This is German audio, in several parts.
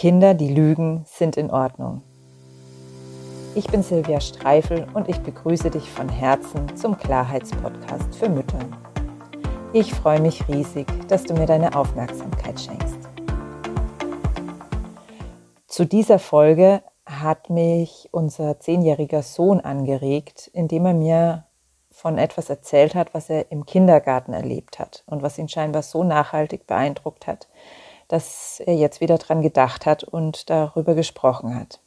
Kinder, die lügen, sind in Ordnung. Ich bin Silvia Streifel und ich begrüße dich von Herzen zum Klarheitspodcast für Mütter. Ich freue mich riesig, dass du mir deine Aufmerksamkeit schenkst. Zu dieser Folge hat mich unser zehnjähriger Sohn angeregt, indem er mir von etwas erzählt hat, was er im Kindergarten erlebt hat und was ihn scheinbar so nachhaltig beeindruckt hat, dass er jetzt wieder dran gedacht hat und darüber gesprochen hat.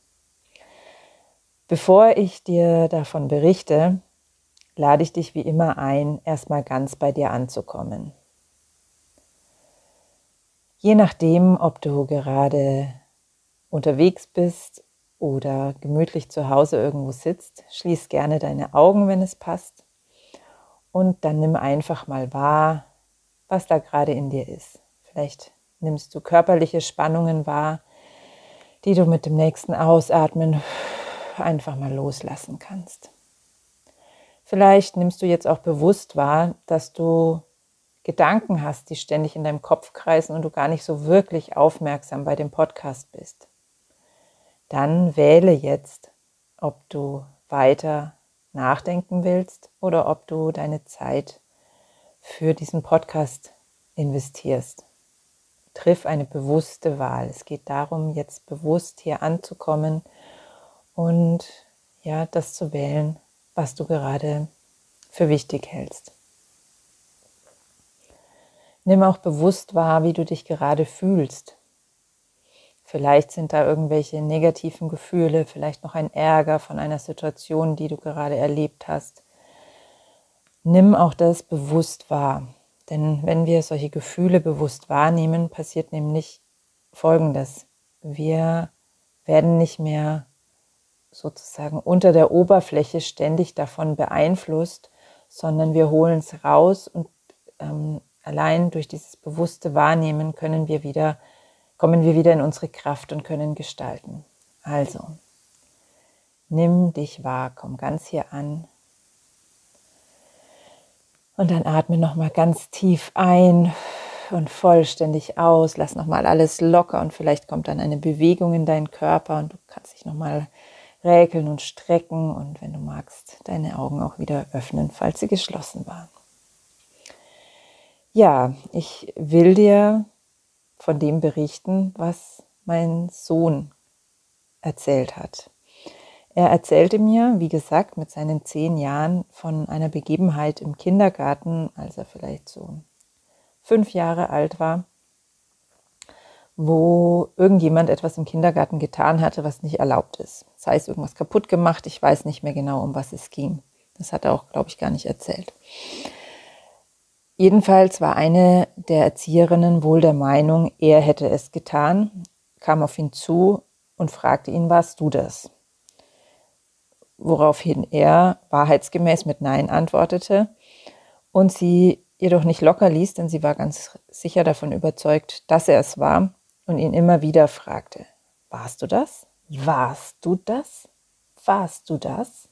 Bevor ich dir davon berichte, lade ich dich wie immer ein, erstmal ganz bei dir anzukommen. Je nachdem, ob du gerade unterwegs bist oder gemütlich zu Hause irgendwo sitzt, schließ gerne deine Augen, wenn es passt und dann nimm einfach mal wahr, was da gerade in dir ist. Vielleicht nimmst du körperliche Spannungen wahr, die du mit dem nächsten Ausatmen einfach mal loslassen kannst. Vielleicht nimmst du jetzt auch bewusst wahr, dass du Gedanken hast, die ständig in deinem Kopf kreisen und du gar nicht so wirklich aufmerksam bei dem Podcast bist. Dann wähle jetzt, ob du weiter nachdenken willst oder ob du deine Zeit für diesen Podcast investierst. Triff eine bewusste Wahl. Es geht darum, jetzt bewusst hier anzukommen und ja, das zu wählen, was du gerade für wichtig hältst. Nimm auch bewusst wahr, wie du dich gerade fühlst. Vielleicht sind da irgendwelche negativen Gefühle, vielleicht noch ein Ärger von einer Situation, die du gerade erlebt hast. Nimm auch das bewusst wahr. Denn wenn wir solche Gefühle bewusst wahrnehmen, passiert nämlich Folgendes. Wir werden nicht mehr sozusagen unter der Oberfläche ständig davon beeinflusst, sondern wir holen es raus und ähm, allein durch dieses bewusste Wahrnehmen können wir wieder kommen wir wieder in unsere Kraft und können gestalten. Also, nimm dich wahr, komm ganz hier an. Und dann atme nochmal ganz tief ein und vollständig aus. Lass nochmal alles locker und vielleicht kommt dann eine Bewegung in deinen Körper und du kannst dich nochmal räkeln und strecken und wenn du magst, deine Augen auch wieder öffnen, falls sie geschlossen waren. Ja, ich will dir von dem berichten, was mein Sohn erzählt hat. Er erzählte mir, wie gesagt, mit seinen zehn Jahren von einer Begebenheit im Kindergarten, als er vielleicht so fünf Jahre alt war, wo irgendjemand etwas im Kindergarten getan hatte, was nicht erlaubt ist. Sei es irgendwas kaputt gemacht, ich weiß nicht mehr genau, um was es ging. Das hat er auch, glaube ich, gar nicht erzählt. Jedenfalls war eine der Erzieherinnen wohl der Meinung, er hätte es getan, kam auf ihn zu und fragte ihn, warst du das? Woraufhin er wahrheitsgemäß mit Nein antwortete und sie jedoch nicht locker ließ, denn sie war ganz sicher davon überzeugt, dass er es war und ihn immer wieder fragte, warst du das? Warst du das? Warst du das?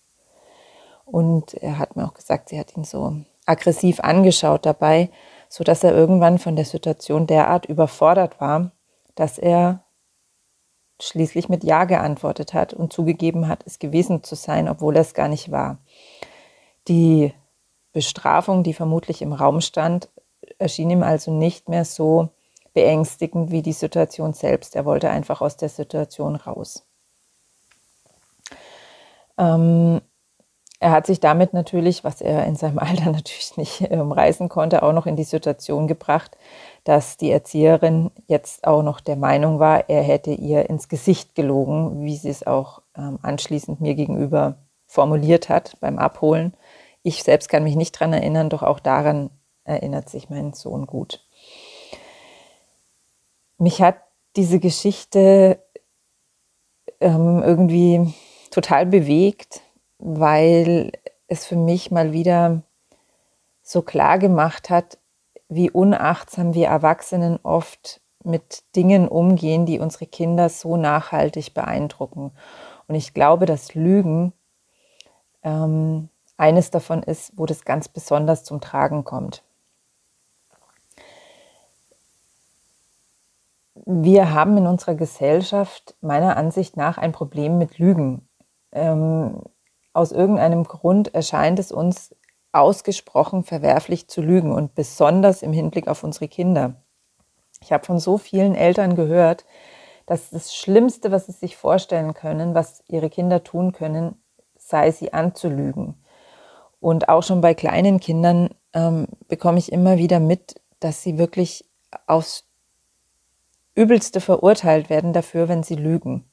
Und er hat mir auch gesagt, sie hat ihn so aggressiv angeschaut dabei, so dass er irgendwann von der Situation derart überfordert war, dass er schließlich mit Ja geantwortet hat und zugegeben hat, es gewesen zu sein, obwohl er es gar nicht war. Die Bestrafung, die vermutlich im Raum stand, erschien ihm also nicht mehr so beängstigend wie die Situation selbst. Er wollte einfach aus der Situation raus. Ähm, er hat sich damit natürlich, was er in seinem Alter natürlich nicht umreißen konnte, auch noch in die Situation gebracht, dass die Erzieherin jetzt auch noch der Meinung war, er hätte ihr ins Gesicht gelogen, wie sie es auch ähm, anschließend mir gegenüber formuliert hat beim Abholen. Ich selbst kann mich nicht dran erinnern, doch auch daran erinnert sich mein Sohn gut. Mich hat diese Geschichte ähm, irgendwie total bewegt, weil es für mich mal wieder so klar gemacht hat, wie unachtsam wir Erwachsenen oft mit Dingen umgehen, die unsere Kinder so nachhaltig beeindrucken. Und ich glaube, dass Lügen ähm, eines davon ist, wo das ganz besonders zum Tragen kommt. wir haben in unserer Gesellschaft meiner Ansicht nach ein Problem mit Lügen. Ähm, aus irgendeinem Grund erscheint es uns ausgesprochen verwerflich zu lügen und besonders im Hinblick auf unsere Kinder. Ich habe von so vielen Eltern gehört, dass das Schlimmste, was sie sich vorstellen können, was ihre Kinder tun können, sei sie anzulügen. Und auch schon bei kleinen Kindern ähm, bekomme ich immer wieder mit, dass sie wirklich aufs Übelste verurteilt werden dafür, wenn sie lügen.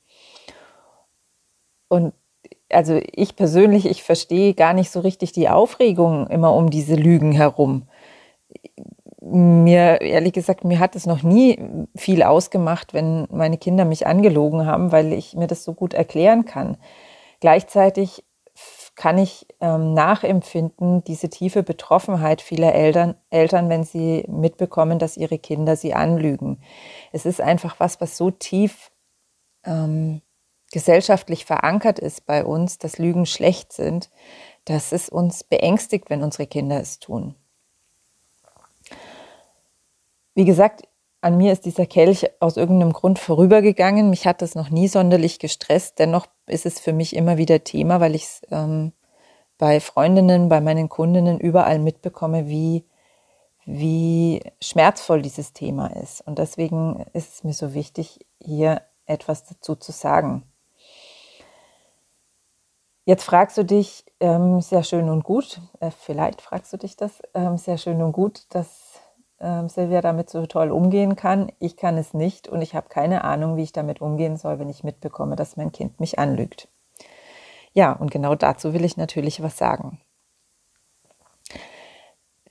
Und also ich persönlich, ich verstehe gar nicht so richtig die Aufregung immer um diese Lügen herum. Mir, ehrlich gesagt, mir hat es noch nie viel ausgemacht, wenn meine Kinder mich angelogen haben, weil ich mir das so gut erklären kann. Gleichzeitig kann ich ähm, nachempfinden, diese tiefe Betroffenheit vieler Eltern, Eltern, wenn sie mitbekommen, dass ihre Kinder sie anlügen. Es ist einfach was, was so tief ähm, gesellschaftlich verankert ist bei uns, dass Lügen schlecht sind, dass es uns beängstigt, wenn unsere Kinder es tun. Wie gesagt, an mir ist dieser Kelch aus irgendeinem Grund vorübergegangen. Mich hat das noch nie sonderlich gestresst. Dennoch ist es für mich immer wieder Thema, weil ich es ähm, bei Freundinnen, bei meinen Kundinnen überall mitbekomme, wie, wie schmerzvoll dieses Thema ist. Und deswegen ist es mir so wichtig, hier etwas dazu zu sagen. Jetzt fragst du dich, ähm, sehr schön und gut, äh, vielleicht fragst du dich das, ähm, sehr schön und gut, dass ähm, Silvia damit so toll umgehen kann. Ich kann es nicht und ich habe keine Ahnung, wie ich damit umgehen soll, wenn ich mitbekomme, dass mein Kind mich anlügt. Ja, und genau dazu will ich natürlich was sagen.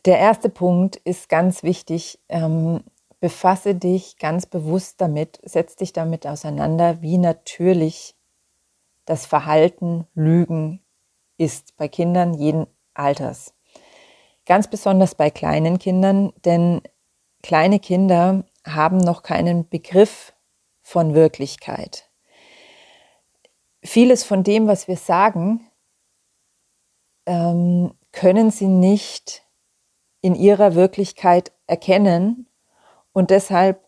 Der erste Punkt ist ganz wichtig. Ähm, befasse dich ganz bewusst damit, setz dich damit auseinander, wie natürlich das Verhalten Lügen ist bei Kindern jeden Alters. Ganz besonders bei kleinen Kindern, denn kleine Kinder haben noch keinen Begriff von Wirklichkeit. Vieles von dem, was wir sagen, ähm, können sie nicht in ihrer Wirklichkeit erkennen und deshalb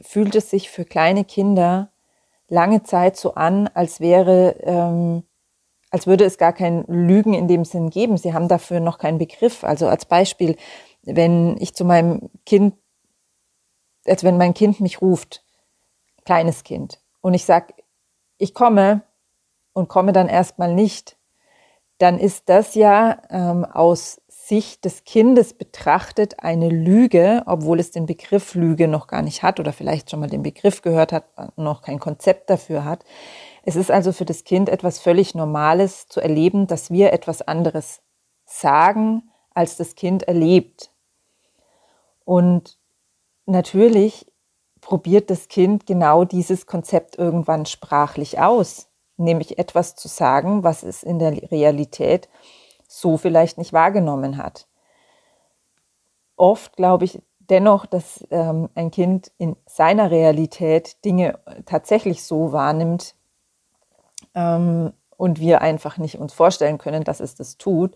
fühlt es sich für kleine Kinder lange Zeit so an, als wäre, ähm, als würde es gar kein Lügen in dem Sinn geben. Sie haben dafür noch keinen Begriff. Also als Beispiel, wenn ich zu meinem Kind, als wenn mein Kind mich ruft, kleines Kind, und ich sage, ich komme und komme dann erstmal nicht, dann ist das ja ähm, aus Sicht des Kindes betrachtet eine Lüge, obwohl es den Begriff Lüge noch gar nicht hat oder vielleicht schon mal den Begriff gehört hat, noch kein Konzept dafür hat. Es ist also für das Kind etwas völlig Normales zu erleben, dass wir etwas anderes sagen, als das Kind erlebt. Und natürlich probiert das Kind genau dieses Konzept irgendwann sprachlich aus, nämlich etwas zu sagen, was es in der Realität so vielleicht nicht wahrgenommen hat. Oft glaube ich dennoch, dass ähm, ein Kind in seiner Realität Dinge tatsächlich so wahrnimmt ähm, und wir einfach nicht uns vorstellen können, dass es das tut.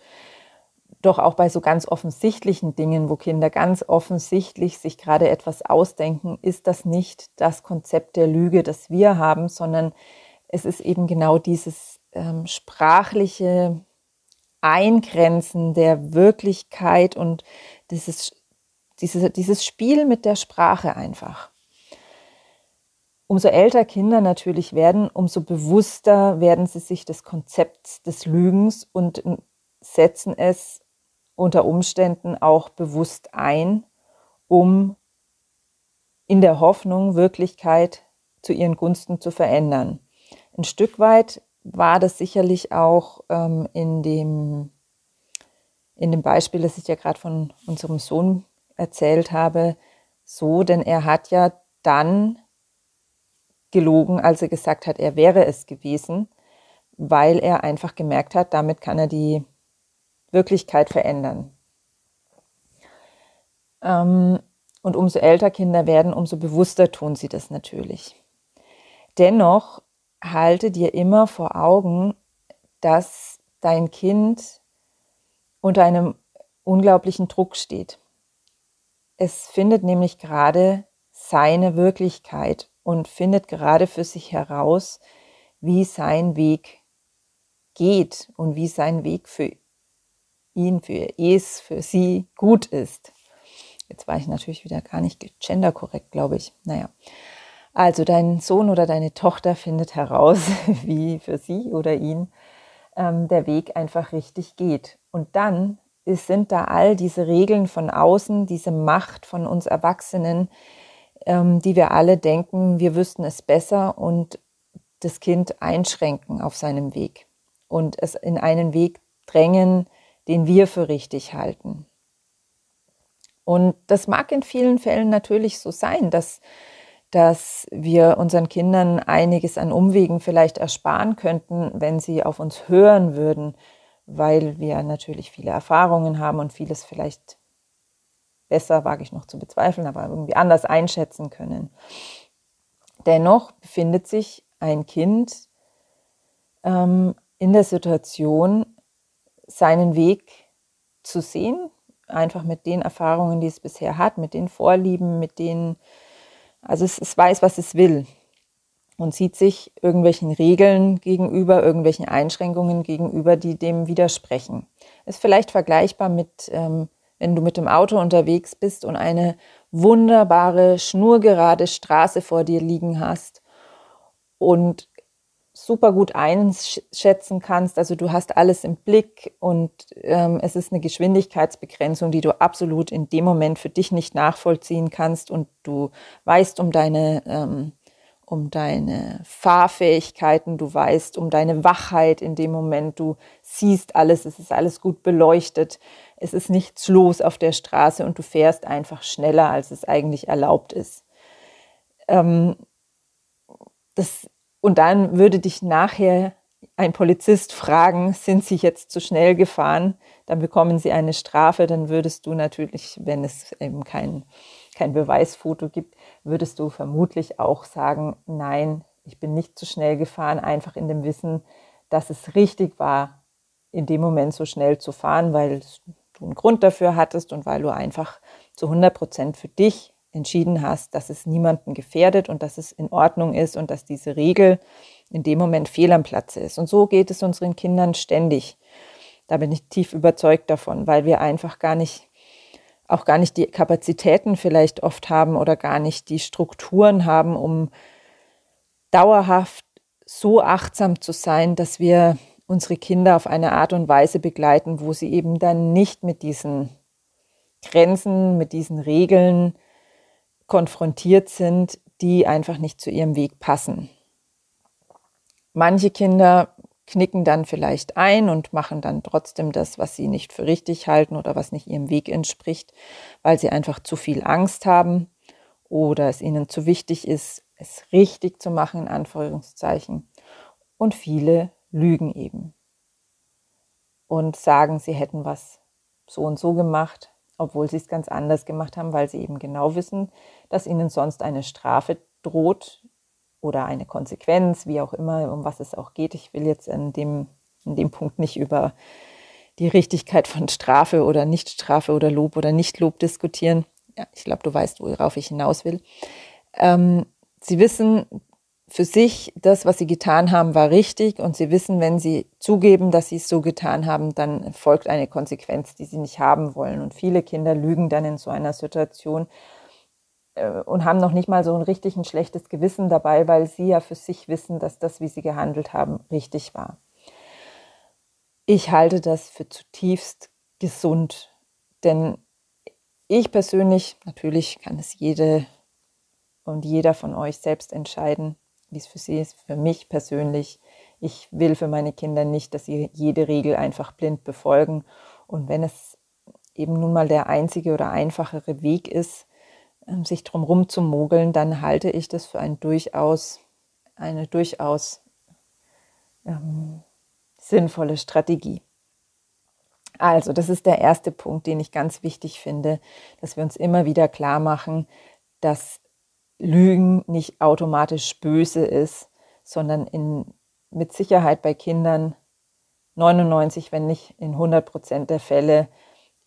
Doch auch bei so ganz offensichtlichen Dingen, wo Kinder ganz offensichtlich sich gerade etwas ausdenken, ist das nicht das Konzept der Lüge, das wir haben, sondern es ist eben genau dieses ähm, sprachliche, Eingrenzen der Wirklichkeit und dieses, dieses, dieses Spiel mit der Sprache einfach. Umso älter Kinder natürlich werden, umso bewusster werden sie sich des Konzepts des Lügens und setzen es unter Umständen auch bewusst ein, um in der Hoffnung, Wirklichkeit zu ihren Gunsten zu verändern. Ein Stück weit war das sicherlich auch ähm, in, dem, in dem Beispiel, das ich ja gerade von unserem Sohn erzählt habe, so, denn er hat ja dann gelogen, als er gesagt hat, er wäre es gewesen, weil er einfach gemerkt hat, damit kann er die Wirklichkeit verändern. Ähm, und umso älter Kinder werden, umso bewusster tun sie das natürlich. Dennoch halte dir immer vor Augen, dass dein Kind unter einem unglaublichen Druck steht. Es findet nämlich gerade seine Wirklichkeit und findet gerade für sich heraus, wie sein Weg geht und wie sein Weg für ihn, für es, für sie gut ist. Jetzt war ich natürlich wieder gar nicht genderkorrekt, glaube ich. Naja. Also dein Sohn oder deine Tochter findet heraus, wie für sie oder ihn ähm, der Weg einfach richtig geht. Und dann ist, sind da all diese Regeln von außen, diese Macht von uns Erwachsenen, ähm, die wir alle denken, wir wüssten es besser und das Kind einschränken auf seinem Weg und es in einen Weg drängen, den wir für richtig halten. Und das mag in vielen Fällen natürlich so sein, dass dass wir unseren Kindern einiges an Umwegen vielleicht ersparen könnten, wenn sie auf uns hören würden, weil wir natürlich viele Erfahrungen haben und vieles vielleicht besser, wage ich noch zu bezweifeln, aber irgendwie anders einschätzen können. Dennoch befindet sich ein Kind ähm, in der Situation, seinen Weg zu sehen, einfach mit den Erfahrungen, die es bisher hat, mit den Vorlieben, mit den also es, es weiß, was es will und sieht sich irgendwelchen Regeln gegenüber, irgendwelchen Einschränkungen gegenüber, die dem widersprechen. Ist vielleicht vergleichbar mit, ähm, wenn du mit dem Auto unterwegs bist und eine wunderbare, schnurgerade Straße vor dir liegen hast und super gut einschätzen kannst. Also du hast alles im Blick und ähm, es ist eine Geschwindigkeitsbegrenzung, die du absolut in dem Moment für dich nicht nachvollziehen kannst und du weißt um deine, ähm, um deine Fahrfähigkeiten, du weißt um deine Wachheit in dem Moment, du siehst alles, es ist alles gut beleuchtet, es ist nichts los auf der Straße und du fährst einfach schneller, als es eigentlich erlaubt ist. Ähm, das und dann würde dich nachher ein Polizist fragen, sind Sie jetzt zu schnell gefahren? Dann bekommen Sie eine Strafe. Dann würdest du natürlich, wenn es eben kein, kein Beweisfoto gibt, würdest du vermutlich auch sagen, nein, ich bin nicht zu schnell gefahren, einfach in dem Wissen, dass es richtig war, in dem Moment so schnell zu fahren, weil du einen Grund dafür hattest und weil du einfach zu 100 Prozent für dich entschieden hast, dass es niemanden gefährdet und dass es in Ordnung ist und dass diese Regel in dem Moment fehl am Platze ist. Und so geht es unseren Kindern ständig. Da bin ich tief überzeugt davon, weil wir einfach gar nicht, auch gar nicht die Kapazitäten vielleicht oft haben oder gar nicht die Strukturen haben, um dauerhaft so achtsam zu sein, dass wir unsere Kinder auf eine Art und Weise begleiten, wo sie eben dann nicht mit diesen Grenzen, mit diesen Regeln konfrontiert sind, die einfach nicht zu ihrem Weg passen. Manche Kinder knicken dann vielleicht ein und machen dann trotzdem das, was sie nicht für richtig halten oder was nicht ihrem Weg entspricht, weil sie einfach zu viel Angst haben oder es ihnen zu wichtig ist, es richtig zu machen, in Anführungszeichen. Und viele lügen eben und sagen, sie hätten was so und so gemacht, obwohl sie es ganz anders gemacht haben, weil sie eben genau wissen, dass ihnen sonst eine Strafe droht oder eine Konsequenz, wie auch immer, um was es auch geht. Ich will jetzt in dem, in dem Punkt nicht über die Richtigkeit von Strafe oder Nichtstrafe oder Lob oder Nichtlob diskutieren. Ja, ich glaube, du weißt, worauf ich hinaus will. Ähm, sie wissen, für sich, das, was sie getan haben, war richtig und sie wissen, wenn sie zugeben, dass sie es so getan haben, dann folgt eine Konsequenz, die sie nicht haben wollen. Und viele Kinder lügen dann in so einer Situation äh, und haben noch nicht mal so ein richtig ein schlechtes Gewissen dabei, weil sie ja für sich wissen, dass das, wie sie gehandelt haben, richtig war. Ich halte das für zutiefst gesund, denn ich persönlich, natürlich kann es jede und jeder von euch selbst entscheiden, wie es für sie ist, für mich persönlich. Ich will für meine Kinder nicht, dass sie jede Regel einfach blind befolgen. Und wenn es eben nun mal der einzige oder einfachere Weg ist, ähm, sich drumherum zu mogeln, dann halte ich das für ein durchaus, eine durchaus ähm, sinnvolle Strategie. Also, das ist der erste Punkt, den ich ganz wichtig finde, dass wir uns immer wieder klar machen, dass Lügen nicht automatisch böse ist, sondern in, mit Sicherheit bei Kindern 99, wenn nicht in 100 Prozent der Fälle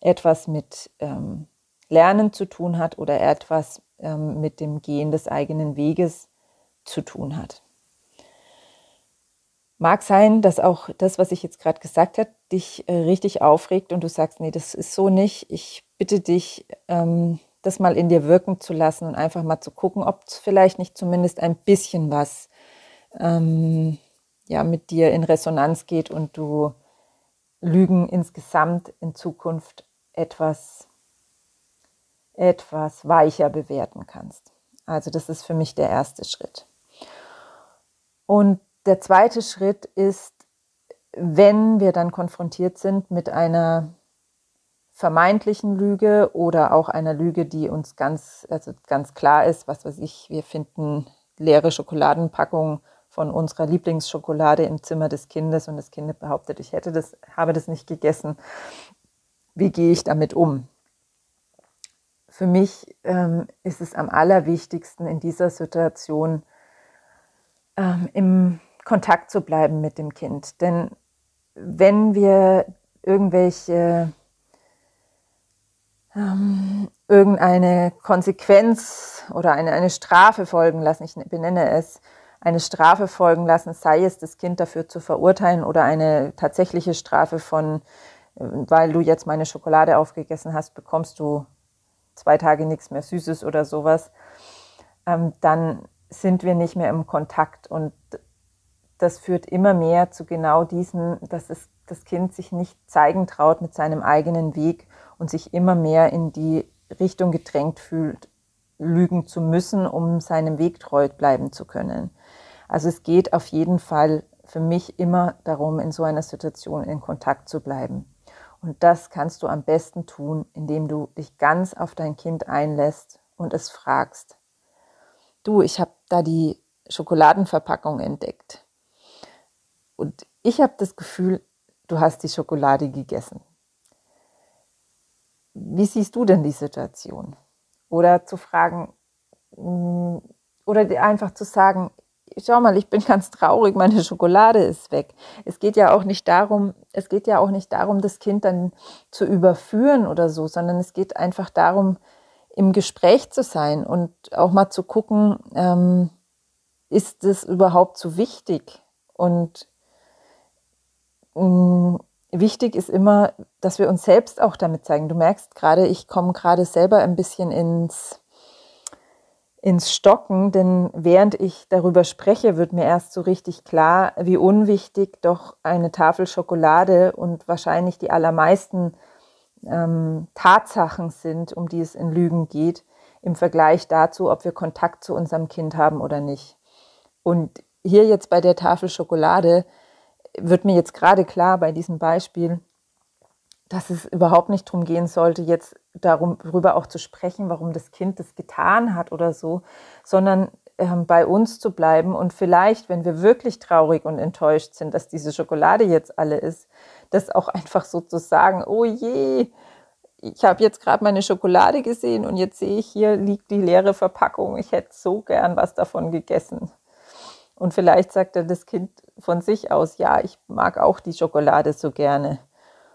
etwas mit ähm, Lernen zu tun hat oder etwas ähm, mit dem Gehen des eigenen Weges zu tun hat. Mag sein, dass auch das, was ich jetzt gerade gesagt habe, dich äh, richtig aufregt und du sagst, nee, das ist so nicht. Ich bitte dich, ähm, das mal in dir wirken zu lassen und einfach mal zu gucken, ob es vielleicht nicht zumindest ein bisschen was ähm, ja, mit dir in Resonanz geht und du Lügen insgesamt in Zukunft etwas, etwas weicher bewerten kannst. Also das ist für mich der erste Schritt. Und der zweite Schritt ist, wenn wir dann konfrontiert sind mit einer vermeintlichen Lüge oder auch einer Lüge, die uns ganz, also ganz klar ist, was weiß ich, wir finden leere Schokoladenpackungen von unserer Lieblingsschokolade im Zimmer des Kindes und das Kind behauptet, ich hätte das, habe das nicht gegessen. Wie gehe ich damit um? Für mich ähm, ist es am allerwichtigsten in dieser Situation ähm, im Kontakt zu bleiben mit dem Kind. Denn wenn wir irgendwelche ähm, irgendeine Konsequenz oder eine, eine Strafe folgen lassen, ich benenne es, eine Strafe folgen lassen, sei es das Kind dafür zu verurteilen oder eine tatsächliche Strafe von, äh, weil du jetzt meine Schokolade aufgegessen hast, bekommst du zwei Tage nichts mehr Süßes oder sowas, ähm, dann sind wir nicht mehr im Kontakt. Und das führt immer mehr zu genau diesem, dass es, das Kind sich nicht zeigen traut mit seinem eigenen Weg und sich immer mehr in die Richtung gedrängt fühlt, lügen zu müssen, um seinem Weg treu bleiben zu können. Also es geht auf jeden Fall für mich immer darum, in so einer Situation in Kontakt zu bleiben. Und das kannst du am besten tun, indem du dich ganz auf dein Kind einlässt und es fragst. Du, ich habe da die Schokoladenverpackung entdeckt. Und ich habe das Gefühl, du hast die Schokolade gegessen. Wie siehst du denn die Situation? Oder zu fragen, mm, oder einfach zu sagen, schau mal, ich bin ganz traurig, meine Schokolade ist weg. Es geht ja auch nicht darum, es geht ja auch nicht darum, das Kind dann zu überführen oder so, sondern es geht einfach darum, im Gespräch zu sein und auch mal zu gucken, ähm, ist es überhaupt so wichtig? Und Mm, wichtig ist immer, dass wir uns selbst auch damit zeigen. Du merkst gerade, ich komme gerade selber ein bisschen ins, ins Stocken, denn während ich darüber spreche, wird mir erst so richtig klar, wie unwichtig doch eine Tafel Schokolade und wahrscheinlich die allermeisten ähm, Tatsachen sind, um die es in Lügen geht, im Vergleich dazu, ob wir Kontakt zu unserem Kind haben oder nicht. Und hier jetzt bei der Tafel Schokolade wird mir jetzt gerade klar bei diesem Beispiel, dass es überhaupt nicht darum gehen sollte, jetzt darüber auch zu sprechen, warum das Kind das getan hat oder so, sondern ähm, bei uns zu bleiben und vielleicht, wenn wir wirklich traurig und enttäuscht sind, dass diese Schokolade jetzt alle ist, das auch einfach so zu sagen, oh je, ich habe jetzt gerade meine Schokolade gesehen und jetzt sehe ich, hier liegt die leere Verpackung, ich hätte so gern was davon gegessen. Und vielleicht sagt er das Kind von sich aus, ja, ich mag auch die Schokolade so gerne.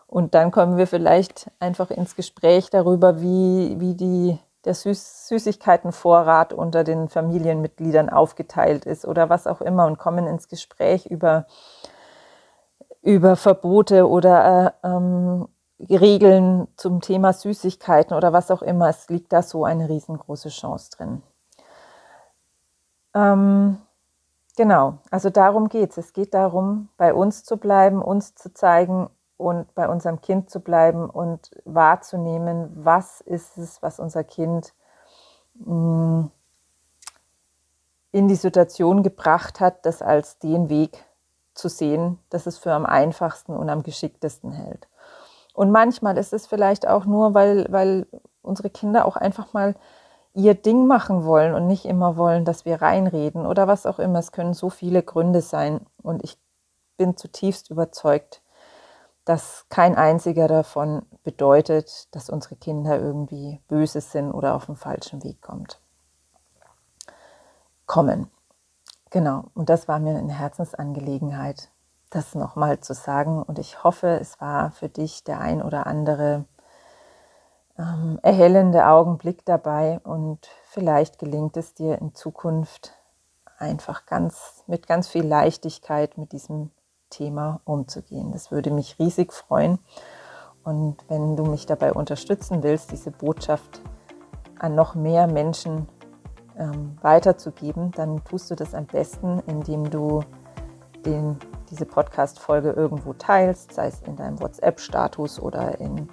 Und dann kommen wir vielleicht einfach ins Gespräch darüber, wie, wie die, der Süß Süßigkeitenvorrat unter den Familienmitgliedern aufgeteilt ist oder was auch immer und kommen ins Gespräch über, über Verbote oder äh, ähm, Regeln zum Thema Süßigkeiten oder was auch immer. Es liegt da so eine riesengroße Chance drin. Ähm, Genau, also darum geht es. Es geht darum, bei uns zu bleiben, uns zu zeigen und bei unserem Kind zu bleiben und wahrzunehmen, was ist es, was unser Kind mm, in die Situation gebracht hat, das als den Weg zu sehen, das es für am einfachsten und am geschicktesten hält. Und manchmal ist es vielleicht auch nur, weil, weil unsere Kinder auch einfach mal ihr Ding machen wollen und nicht immer wollen, dass wir reinreden oder was auch immer. Es können so viele Gründe sein und ich bin zutiefst überzeugt, dass kein einziger davon bedeutet, dass unsere Kinder irgendwie böse sind oder auf den falschen Weg kommt. Kommen. Genau, und das war mir eine Herzensangelegenheit, das nochmal zu sagen. Und ich hoffe, es war für dich der ein oder andere ähm, erhellende Augenblick dabei und vielleicht gelingt es dir in Zukunft einfach ganz mit ganz viel Leichtigkeit mit diesem Thema umzugehen. Das würde mich riesig freuen. Und wenn du mich dabei unterstützen willst, diese Botschaft an noch mehr Menschen ähm, weiterzugeben, dann tust du das am besten, indem du den, diese Podcast-Folge irgendwo teilst, sei es in deinem WhatsApp-Status oder in,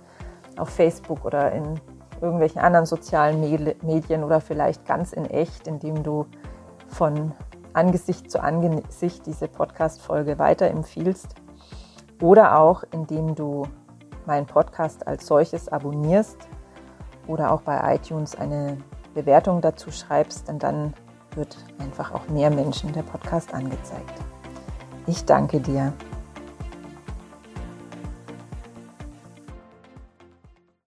auf Facebook oder in irgendwelchen anderen sozialen Medien oder vielleicht ganz in echt, indem du von Angesicht zu Angesicht diese Podcast-Folge weiterempfiehlst oder auch indem du meinen Podcast als solches abonnierst oder auch bei iTunes eine Bewertung dazu schreibst, denn dann wird einfach auch mehr Menschen der Podcast angezeigt. Ich danke dir.